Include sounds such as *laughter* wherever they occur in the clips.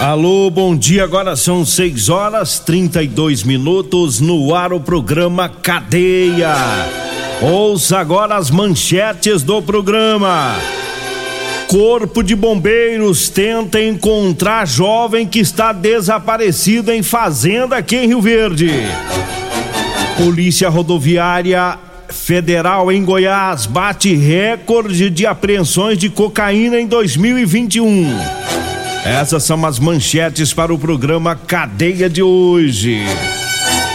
Alô, bom dia. Agora são 6 horas 32 minutos no ar o programa Cadeia. Ouça agora as manchetes do programa. Corpo de Bombeiros tenta encontrar jovem que está desaparecido em fazenda aqui em Rio Verde. Polícia Rodoviária Federal em Goiás bate recorde de apreensões de cocaína em 2021. Essas são as manchetes para o programa Cadeia de hoje.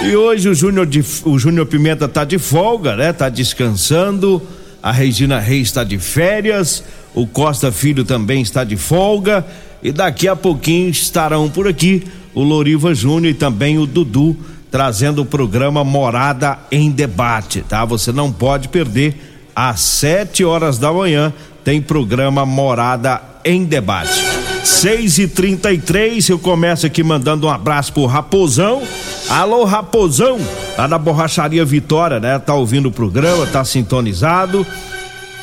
E hoje o Júnior o Júnior Pimenta tá de folga, né? Tá descansando. A Regina Reis está de férias, o Costa Filho também está de folga e daqui a pouquinho estarão por aqui o Loriva Júnior e também o Dudu trazendo o programa Morada em Debate, tá? Você não pode perder às sete horas da manhã tem programa Morada em Debate. 6 e 33 eu começo aqui mandando um abraço pro Raposão. Alô, Raposão, lá da Borracharia Vitória, né? Tá ouvindo o programa, tá sintonizado.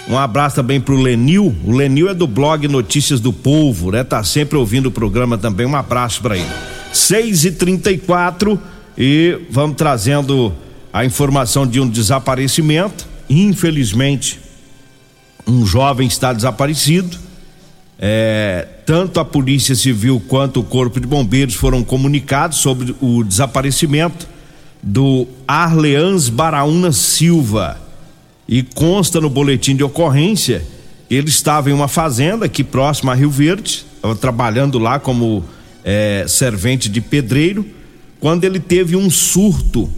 Um abraço também pro Lenil. O Lenil é do blog Notícias do Povo, né? Tá sempre ouvindo o programa também. Um abraço para ele. 6 e 34 e vamos trazendo a informação de um desaparecimento. Infelizmente, um jovem está desaparecido é, tanto a Polícia Civil quanto o Corpo de Bombeiros foram comunicados sobre o desaparecimento do Arleans Baraúna Silva. E consta no boletim de ocorrência, ele estava em uma fazenda aqui próxima a Rio Verde, trabalhando lá como é, servente de pedreiro, quando ele teve um surto.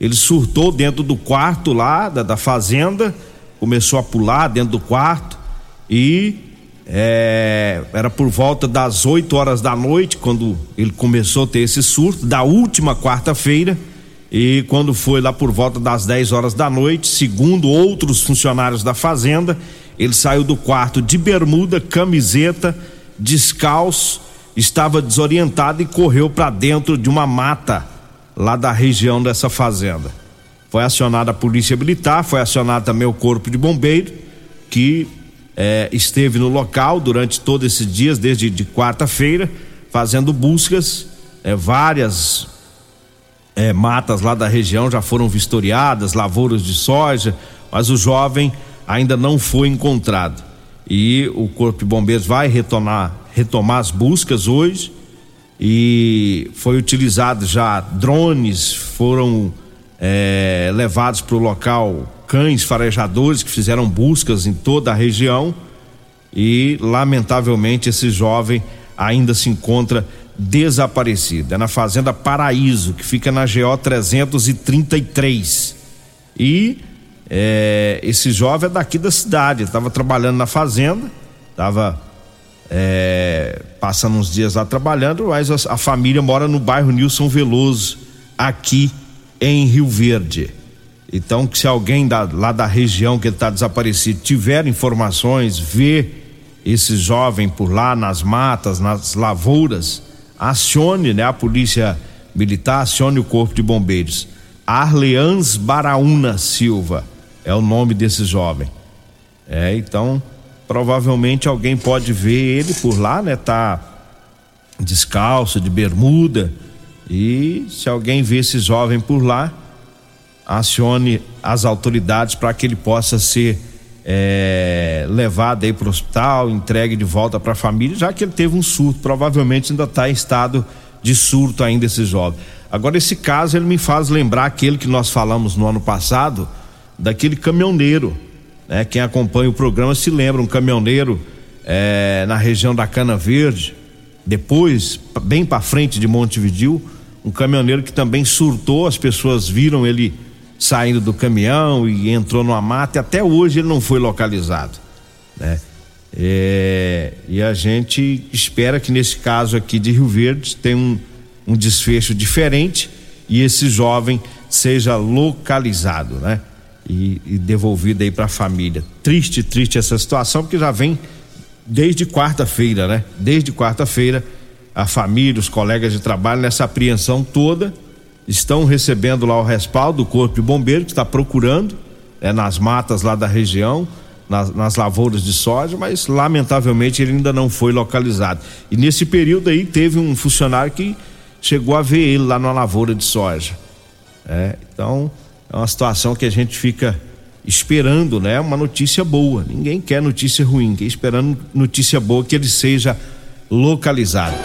Ele surtou dentro do quarto lá da, da fazenda, começou a pular dentro do quarto e é, era por volta das 8 horas da noite quando ele começou a ter esse surto, da última quarta-feira. E quando foi lá por volta das 10 horas da noite, segundo outros funcionários da fazenda, ele saiu do quarto de bermuda, camiseta, descalço, estava desorientado e correu para dentro de uma mata lá da região dessa fazenda. Foi acionada a polícia militar, foi acionado também o corpo de bombeiro, que é, esteve no local durante todos esses dias, desde de quarta-feira, fazendo buscas. É, várias é, matas lá da região já foram vistoriadas, lavouras de soja, mas o jovem ainda não foi encontrado. E o Corpo de Bombeiros vai retornar, retomar as buscas hoje e foi utilizado já drones, foram é, levados para o local cães farejadores que fizeram buscas em toda a região e lamentavelmente esse jovem ainda se encontra desaparecido. É na fazenda Paraíso, que fica na GO 333. E é, esse jovem é daqui da cidade, estava trabalhando na fazenda, estava é, passando uns dias lá trabalhando, mas a, a família mora no bairro Nilson Veloso, aqui em Rio Verde. Então, se alguém da, lá da região que está desaparecido tiver informações, vê esse jovem por lá nas matas, nas lavouras, acione né, a polícia militar, acione o corpo de bombeiros. Arleans Baraúna Silva é o nome desse jovem. É, então, provavelmente alguém pode ver ele por lá, né? Tá descalço, de bermuda. E se alguém vê esse jovem por lá, acione as autoridades para que ele possa ser é, levado aí para o hospital, entregue de volta para a família, já que ele teve um surto, provavelmente ainda está em estado de surto ainda esse jovem. Agora esse caso ele me faz lembrar aquele que nós falamos no ano passado, daquele caminhoneiro, né? Quem acompanha o programa se lembra, um caminhoneiro é, na região da Cana Verde, depois, bem para frente de Montevidil, um caminhoneiro que também surtou, as pessoas viram ele saindo do caminhão e entrou numa mata e até hoje ele não foi localizado, né? É, e a gente espera que nesse caso aqui de Rio Verde tenha um, um desfecho diferente e esse jovem seja localizado, né? E, e devolvido aí para a família. Triste, triste essa situação porque já vem desde quarta-feira, né? Desde quarta-feira a família, os colegas de trabalho nessa apreensão toda estão recebendo lá o respaldo do corpo de bombeiro que está procurando é, nas matas lá da região nas, nas, lavouras de soja, mas lamentavelmente ele ainda não foi localizado. E nesse período aí teve um funcionário que chegou a ver ele lá na lavoura de soja. É, então é uma situação que a gente fica esperando, né? Uma notícia boa. Ninguém quer notícia ruim, quer esperando notícia boa que ele seja localizado.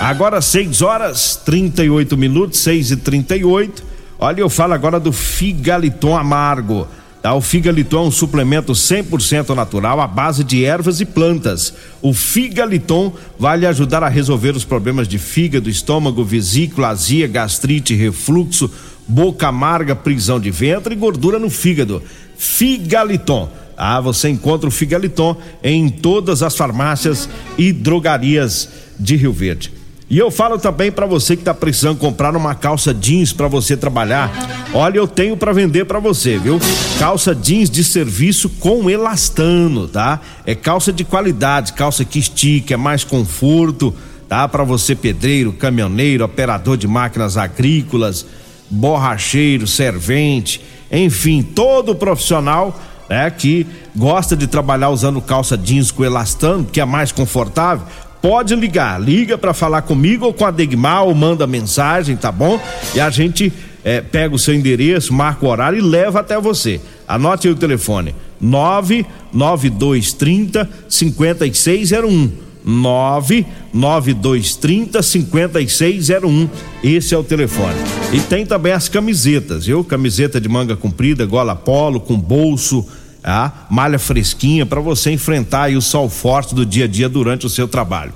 Agora 6 horas 38 minutos, 6 e 38 Olha, eu falo agora do Figaliton Amargo. Tá? O Figaliton é um suplemento 100% natural à base de ervas e plantas. O Figaliton vai lhe ajudar a resolver os problemas de fígado, estômago, vesícula, azia, gastrite, refluxo, boca amarga, prisão de ventre e gordura no fígado. Figaliton. Ah, você encontra o Figaliton em todas as farmácias e drogarias de Rio Verde. E eu falo também para você que está precisando comprar uma calça jeans para você trabalhar. Olha, eu tenho para vender para você, viu? Calça jeans de serviço com elastano, tá? É calça de qualidade, calça que estica, é mais conforto, tá? Para você pedreiro, caminhoneiro, operador de máquinas agrícolas, borracheiro, servente, enfim, todo profissional né, que gosta de trabalhar usando calça jeans com elastano, que é mais confortável, pode ligar. Liga para falar comigo ou com a Degmar ou manda mensagem, tá bom? E a gente é, pega o seu endereço, marca o horário e leva até você. Anote aí o telefone: 99230 5601. 99230 5601. Esse é o telefone. E tem também as camisetas, viu? Camiseta de manga comprida, gola polo, com bolso a malha fresquinha para você enfrentar o sol forte do dia a dia durante o seu trabalho.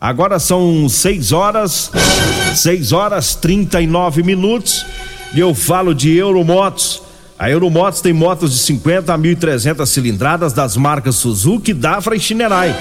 Agora são 6 horas, 6 horas 39 minutos e eu falo de Euromotos. A Euromotos tem motos de 50 a 1.300 cilindradas das marcas Suzuki, Dafra e Shinerai.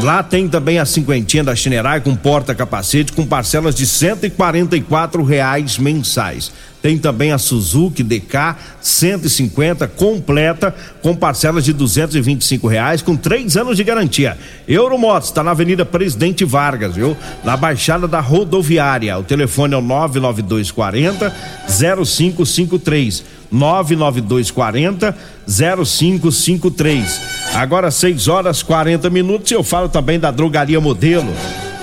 Lá tem também a cinquentinha da Shinerai com porta-capacete com parcelas de R$ reais mensais. Tem também a Suzuki DK 150 completa com parcelas de duzentos e reais com três anos de garantia. Euromotos está na Avenida Presidente Vargas, viu? Na Baixada da Rodoviária. O telefone é o 99240 0553. 99240 0553. Agora 6 horas 40 minutos. Eu falo também da Drogaria Modelo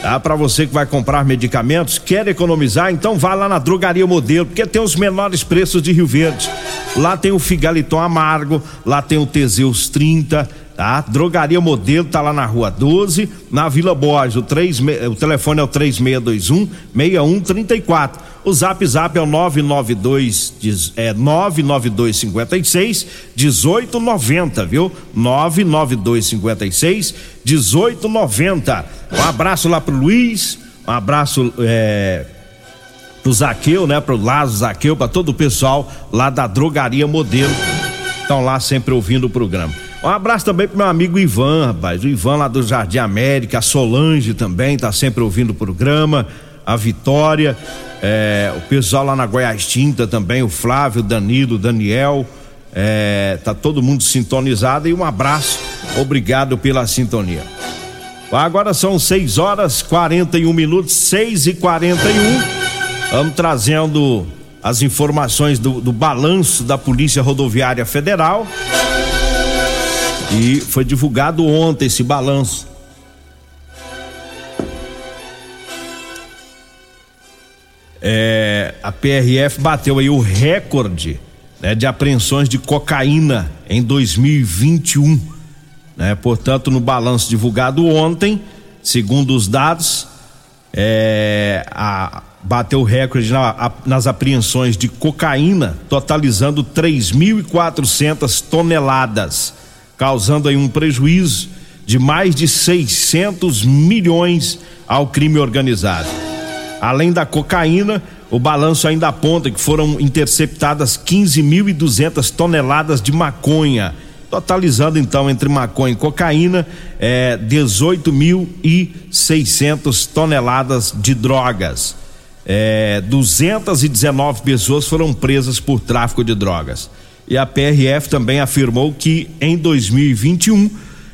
Tá? Para você que vai comprar medicamentos, quer economizar, então vá lá na Drogaria Modelo, porque tem os menores preços de Rio Verde. Lá tem o Figaliton Amargo, lá tem o Teseus 30, tá? Drogaria Modelo tá lá na Rua 12, na Vila Borges. O, 3, o telefone é o 3621 6134. O Zap Zap é o 992 é 99256 1890, viu? 99256 1890. Um abraço lá pro Luiz, um abraço é, pro Zaqueu, né? Pro Lázaro Zaqueu, para todo o pessoal lá da Drogaria Modelo. Estão lá sempre ouvindo o programa. Um abraço também pro meu amigo Ivan, rapaz. O Ivan lá do Jardim América, a Solange também tá sempre ouvindo o programa. A Vitória, é, o pessoal lá na Goiás Tinta também, o Flávio, Danilo, Daniel. É, tá todo mundo sintonizado e um abraço. Obrigado pela sintonia. Agora são 6 horas 41 minutos, 6 e 41 Vamos trazendo as informações do, do balanço da Polícia Rodoviária Federal. E foi divulgado ontem esse balanço. É, a PRF bateu aí o recorde né, de apreensões de cocaína em 2021. Né? Portanto, no balanço divulgado ontem, segundo os dados, é, a, bateu recorde na, a, nas apreensões de cocaína, totalizando 3.400 toneladas, causando aí um prejuízo de mais de 600 milhões ao crime organizado. Além da cocaína, o balanço ainda aponta que foram interceptadas 15.200 toneladas de maconha, totalizando então entre maconha e cocaína é, 18.600 toneladas de drogas. É, 219 pessoas foram presas por tráfico de drogas. E a PRF também afirmou que em 2021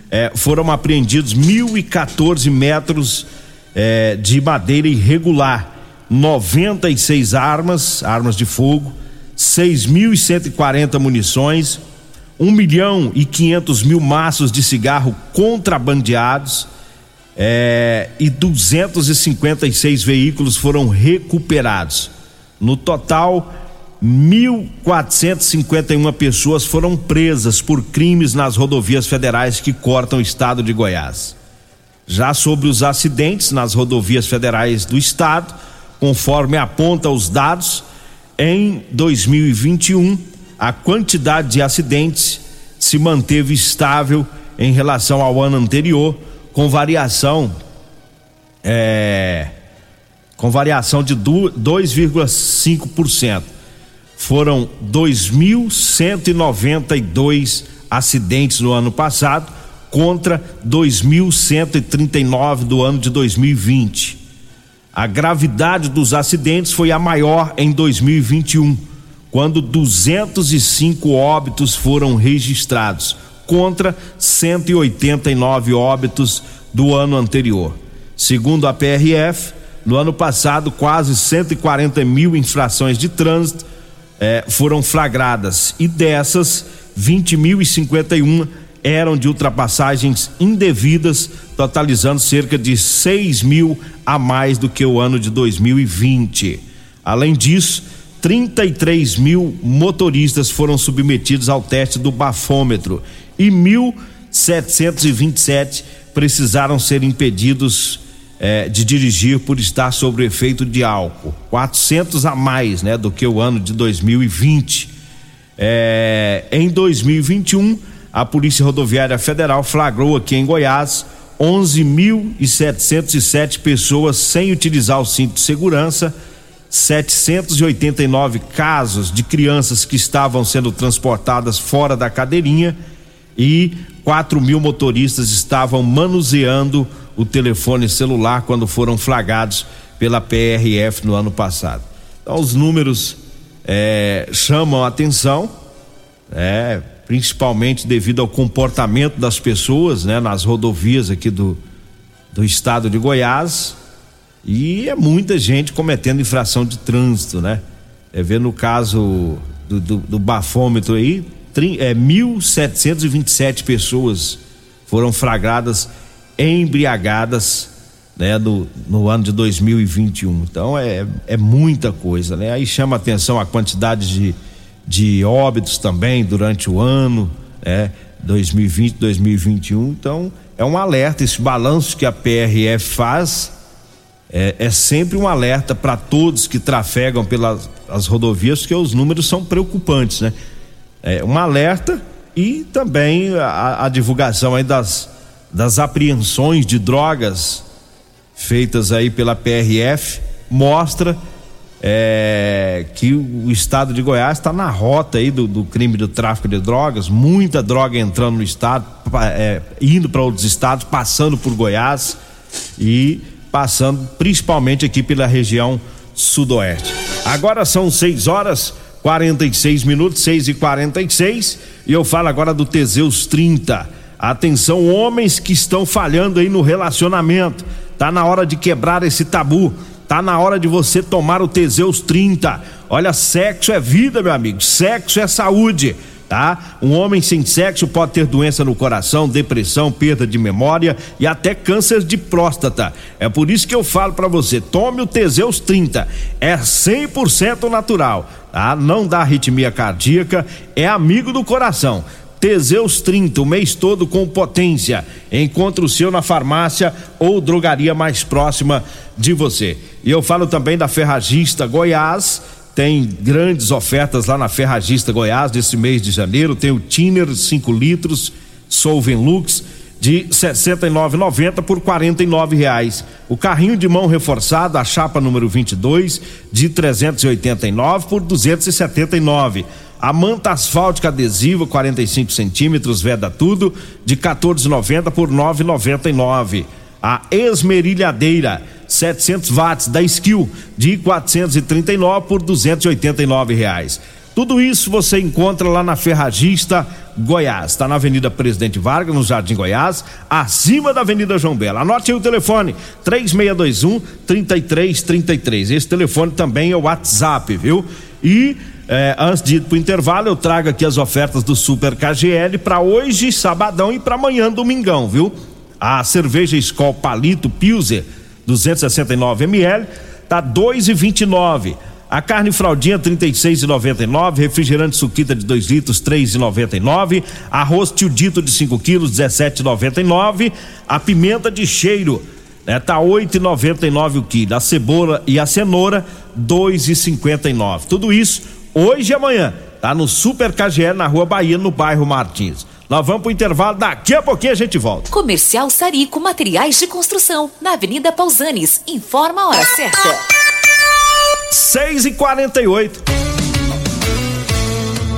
é, foram apreendidos 1.014 metros é, de madeira irregular, 96 armas, armas de fogo, 6.140 munições, 1 milhão e 500 mil maços de cigarro contrabandeados é, e 256 veículos foram recuperados. No total, 1.451 pessoas foram presas por crimes nas rodovias federais que cortam o estado de Goiás. Já sobre os acidentes nas rodovias federais do estado, conforme aponta os dados, em 2021 a quantidade de acidentes se manteve estável em relação ao ano anterior, com variação é, com variação de 2,5% foram 2.192 acidentes no ano passado contra 2.139 do ano de 2020. A gravidade dos acidentes foi a maior em 2021, quando 205 óbitos foram registrados, contra 189 óbitos do ano anterior. Segundo a PRF, no ano passado, quase 140 mil infrações de trânsito eh, foram flagradas e dessas 20.051 eram de ultrapassagens indevidas, totalizando cerca de 6 mil a mais do que o ano de 2020. Além disso, 33 mil motoristas foram submetidos ao teste do bafômetro e 1.727 precisaram ser impedidos é, de dirigir por estar sob o efeito de álcool. 400 a mais, né, do que o ano de 2020. É, em 2021, a Polícia Rodoviária Federal flagrou aqui em Goiás 11.707 pessoas sem utilizar o cinto de segurança, 789 casos de crianças que estavam sendo transportadas fora da cadeirinha e 4 mil motoristas estavam manuseando o telefone celular quando foram flagrados pela PRF no ano passado. Então, os números é, chamam a atenção, é, principalmente devido ao comportamento das pessoas né, nas rodovias aqui do, do estado de Goiás. E é muita gente cometendo infração de trânsito, né? É ver no caso do, do, do bafômetro aí, é, 1.727 pessoas foram flagradas embriagadas né, no, no ano de 2021. Então é, é muita coisa, né? Aí chama atenção a quantidade de, de óbitos também durante o ano, né? 2020, 2021. Então é um alerta, esse balanço que a PRF faz é, é sempre um alerta para todos que trafegam pelas as rodovias, porque os números são preocupantes, né? É um alerta e também a, a divulgação aí das das apreensões de drogas feitas aí pela PRF mostra é, que o estado de Goiás está na rota aí do, do, crime do tráfico de drogas, muita droga entrando no estado, é, indo para outros estados, passando por Goiás e passando principalmente aqui pela região sudoeste. Agora são 6 horas 46 minutos, 6 e 46 e eu falo agora do Teseus 30 Atenção, homens que estão falhando aí no relacionamento. Tá na hora de quebrar esse tabu. Tá na hora de você tomar o Teseus 30. Olha, sexo é vida, meu amigo. Sexo é saúde. tá? Um homem sem sexo pode ter doença no coração, depressão, perda de memória e até câncer de próstata. É por isso que eu falo para você, tome o Teseus 30. É 100% natural, tá? Não dá arritmia cardíaca, é amigo do coração. Teseus 30, o mês todo com potência. Encontre o seu na farmácia ou drogaria mais próxima de você. E eu falo também da Ferragista Goiás tem grandes ofertas lá na Ferragista Goiás desse mês de janeiro. Tem o Tiner 5 litros Solven Lux de 69,90 por R$ reais. O carrinho de mão reforçado, a chapa número 22 de 389 por 279. A manta asfáltica adesiva 45 centímetros Veda Tudo de 14,90 por 9,99. A esmerilhadeira 700 watts da Skill de 439 por 289 reais. Tudo isso você encontra lá na Ferragista Goiás. Está na Avenida Presidente Vargas, no Jardim Goiás, acima da Avenida João Bela. Anote aí o telefone: 3621 3333. Esse telefone também é o WhatsApp, viu? E é, antes de ir pro intervalo, eu trago aqui as ofertas do Super KGL para hoje, sabadão e para amanhã, domingão, viu? A cerveja Skol Palito Pilser 269 ml, tá 2,29. A carne fraldinha 36,99, refrigerante suquita de 2 litros 3,99, arroz tio dito de 5 quilos 17,99, a pimenta de cheiro né, tá 8,99 o quilo, a cebola e a cenoura 2,59. Tudo isso hoje e amanhã, tá no Super KGL na Rua Bahia, no bairro Martins. Nós vamos pro intervalo, daqui a pouquinho a gente volta. Comercial Sarico Materiais de Construção, na Avenida Pausanes. Informa a hora certa. 6 e 48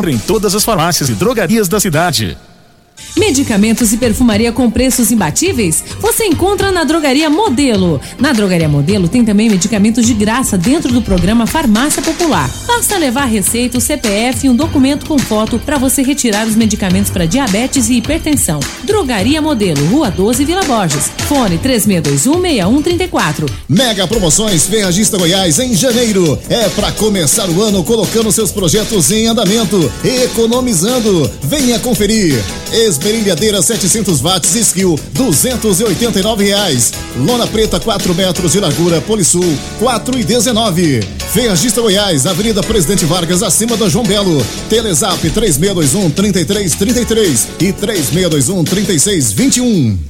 encontra em todas as farmácias e drogarias da cidade. Medicamentos e perfumaria com preços imbatíveis? Você encontra na Drogaria Modelo. Na Drogaria Modelo tem também medicamentos de graça dentro do programa Farmácia Popular. Basta levar receita, o CPF e um documento com foto para você retirar os medicamentos para diabetes e hipertensão. Drogaria Modelo, Rua 12, Vila Borges. Fone 36216134. Mega promoções Ferragista Goiás em janeiro. É para começar o ano colocando seus projetos em andamento, economizando. Venha conferir. Esmerilhadeira 700 watts Skill, 289 reais. Lona preta 4 metros de largura Polisul, 4 e 19. Ferragista Goiás, Avenida Presidente Vargas, acima da João Belo. Telezap 3621 3333 e 3621 3621.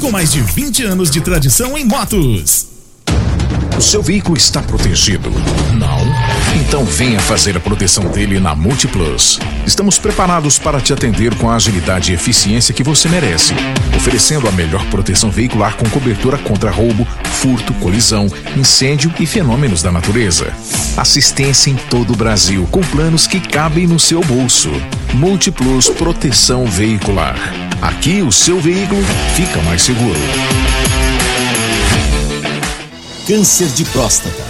com mais de 20 anos de tradição em motos. O seu veículo está protegido? Não? Então venha fazer a proteção dele na Multiplus. Estamos preparados para te atender com a agilidade e eficiência que você merece, oferecendo a melhor proteção veicular com cobertura contra roubo, furto, colisão, incêndio e fenômenos da natureza. Assistência em todo o Brasil, com planos que cabem no seu bolso. Multiplus Proteção Veicular. Aqui o seu veículo fica mais seguro. Câncer de próstata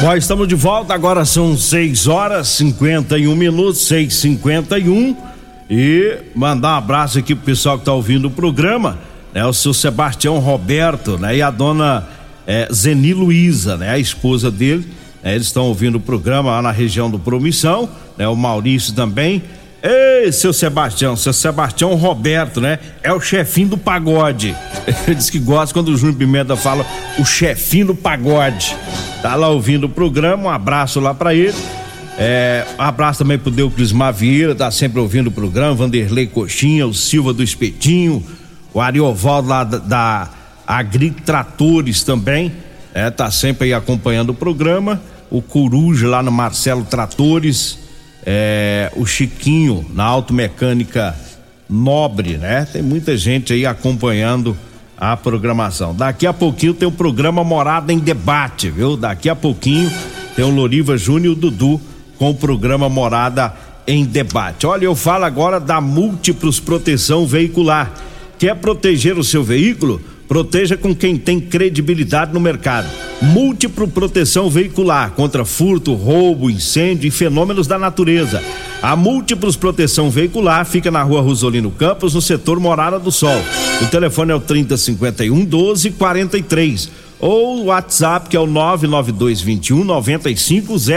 Nós estamos de volta, agora são 6 horas 51 minutos, 6 51 E mandar um abraço aqui pro pessoal que tá ouvindo o programa, né? O seu Sebastião Roberto, né? E a dona é, Zeni Luiza, né? A esposa dele. Né? Eles estão ouvindo o programa lá na região do Promissão, né? O Maurício também. Ei, seu Sebastião, seu Sebastião Roberto, né? É o chefinho do pagode. *laughs* Ele diz que gosta quando o Júnior Pimenta fala o chefinho do pagode. Tá lá ouvindo o programa, um abraço lá para ele. É, um abraço também pro Deuclis Mavieira, tá sempre ouvindo o programa, Vanderlei Coxinha, o Silva do Espetinho, o Ariovaldo lá da, da Agri Tratores também, é, tá sempre aí acompanhando o programa, o Coruja lá no Marcelo Tratores, é, o Chiquinho na Automecânica Nobre, né? Tem muita gente aí acompanhando a programação. Daqui a pouquinho tem o programa Morada em Debate, viu? Daqui a pouquinho tem o Loriva Júnior Dudu com o programa Morada em Debate. Olha, eu falo agora da Múltiplos Proteção Veicular. Quer proteger o seu veículo? Proteja com quem tem credibilidade no mercado. Múltiplo proteção veicular contra furto, roubo, incêndio e fenômenos da natureza. A Múltiplos Proteção Veicular fica na rua Rosolino Campos, no setor Morada do Sol. O telefone é o 3051 1243 ou o WhatsApp que é o 99221 9500.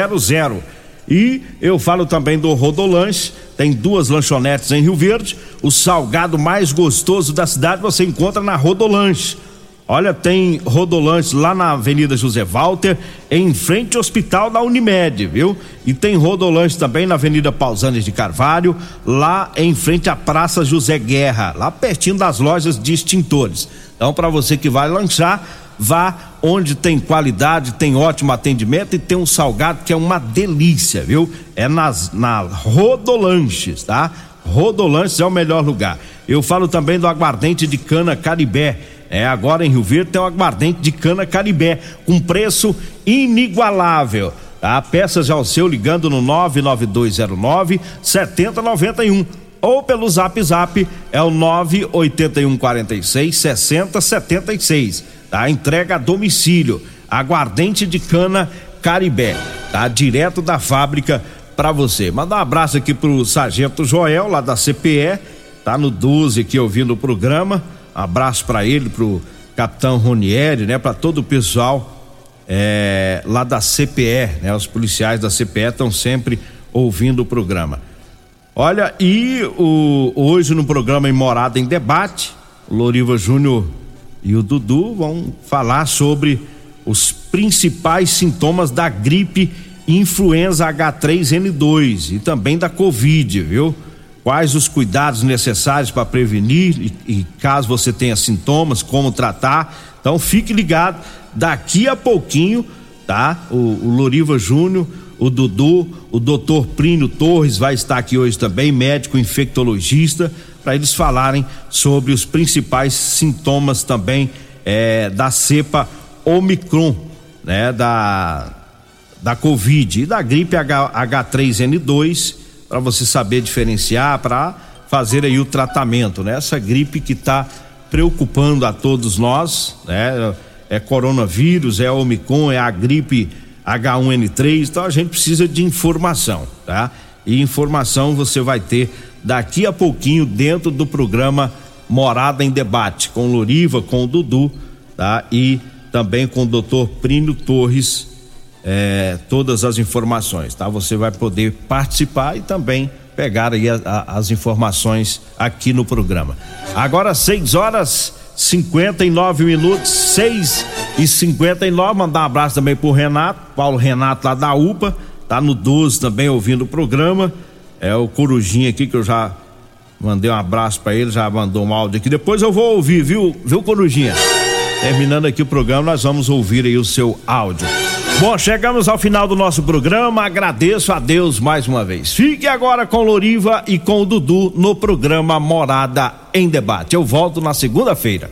E eu falo também do Rodolanche, tem duas lanchonetes em Rio Verde. O salgado mais gostoso da cidade você encontra na Rodolanche. Olha, tem Rodolanche lá na Avenida José Walter, em frente ao Hospital da Unimed, viu? E tem Rodolanche também na Avenida Pausanes de Carvalho, lá em frente à Praça José Guerra, lá pertinho das lojas de extintores. Então, para você que vai lanchar, vá onde tem qualidade, tem ótimo atendimento e tem um salgado que é uma delícia, viu? É nas na Rodolanches, tá? Rodolanches é o melhor lugar. Eu falo também do aguardente de cana Caribé é, agora em Rio Verde tem um aguardente de cana caribé, com preço inigualável. Tá? Peças ao seu ligando no 99209 7091 ou pelo Zap Zap é o 98146 6076. Tá? Entrega a domicílio. Aguardente de cana Caribé, tá? Direto da fábrica para você. Manda um abraço aqui pro Sargento Joel, lá da CPE, tá no 12 aqui ouvindo o programa abraço para ele, pro capitão Ronieri, né? Para todo o pessoal é, lá da CPE, né? Os policiais da CPE estão sempre ouvindo o programa. Olha, e o, hoje no programa em Morada em Debate, Loriva Júnior e o Dudu vão falar sobre os principais sintomas da gripe influenza H3N2 e também da Covid, viu? quais os cuidados necessários para prevenir e, e, caso você tenha sintomas, como tratar. Então fique ligado, daqui a pouquinho, tá? O, o Loriva Júnior, o Dudu, o doutor Plínio Torres vai estar aqui hoje também, médico infectologista, para eles falarem sobre os principais sintomas também é, da cepa Omicron, né? Da, da Covid e da gripe H, H3N2 para você saber diferenciar, para fazer aí o tratamento, né? Essa gripe que está preocupando a todos nós, né? É coronavírus, é Omicron, é a gripe H1N3, então a gente precisa de informação, tá? E informação você vai ter daqui a pouquinho dentro do programa Morada em Debate, com Loriva, com o Dudu, tá? E também com o doutor Prínio Torres, é, todas as informações, tá? Você vai poder participar e também pegar aí a, a, as informações aqui no programa. Agora 6 horas 59 minutos, 6 e 59 Mandar um abraço também pro Renato, Paulo Renato lá da UPA, tá no 12 também ouvindo o programa. É o Corujinha aqui que eu já Mandei um abraço para ele, já mandou um áudio aqui. Depois eu vou ouvir, viu, viu, Corujinha? Terminando aqui o programa, nós vamos ouvir aí o seu áudio. Bom, chegamos ao final do nosso programa. Agradeço a Deus mais uma vez. Fique agora com Loriva e com o Dudu no programa Morada em Debate. Eu volto na segunda-feira.